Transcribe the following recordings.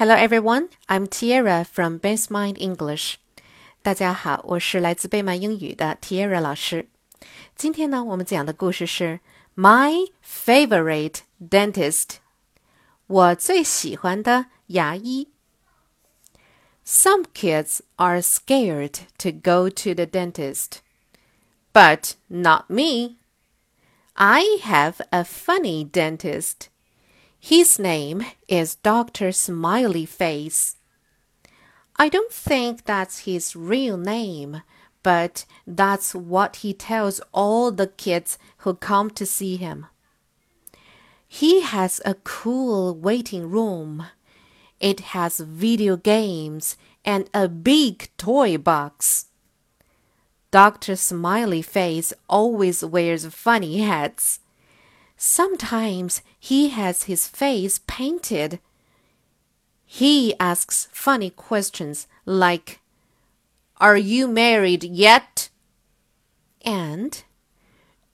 Hello everyone, I'm Tiara from Base Mind English. 大家好，我是来自贝曼英语的 Tiara 老师。今天呢，我们讲的故事是 My Favorite Dentist，我最喜欢的牙医。Some kids are scared to go to the dentist, but not me. I have a funny dentist. His name is Dr. Smiley Face. I don't think that's his real name, but that's what he tells all the kids who come to see him. He has a cool waiting room. It has video games and a big toy box. Dr. Smiley Face always wears funny hats. Sometimes he has his face painted. He asks funny questions like, Are you married yet? And,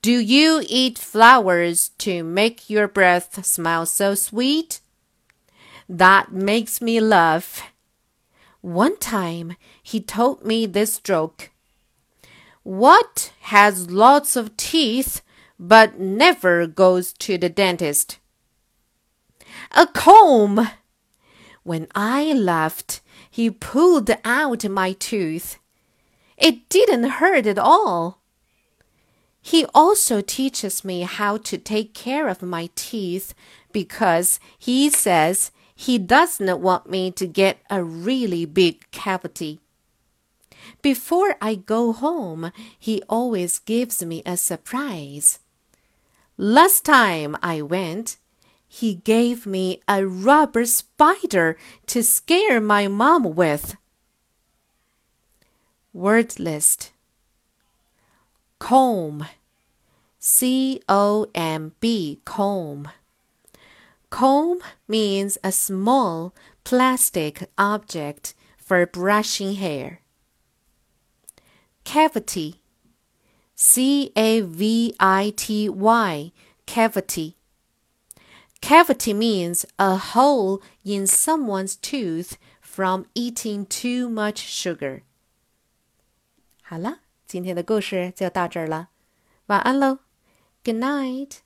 Do you eat flowers to make your breath smell so sweet? That makes me laugh. One time he told me this joke. What has lots of teeth but never goes to the dentist. A comb! When I laughed, he pulled out my tooth. It didn't hurt at all. He also teaches me how to take care of my teeth because he says he doesn't want me to get a really big cavity. Before I go home, he always gives me a surprise. Last time I went, he gave me a rubber spider to scare my mom with. Word list Comb C O M B comb. Comb means a small plastic object for brushing hair. Cavity C A V I T Y, cavity. Cavity means a hole in someone's tooth from eating too much sugar. 好了，今天的故事就到这儿了，晚安喽，Good night。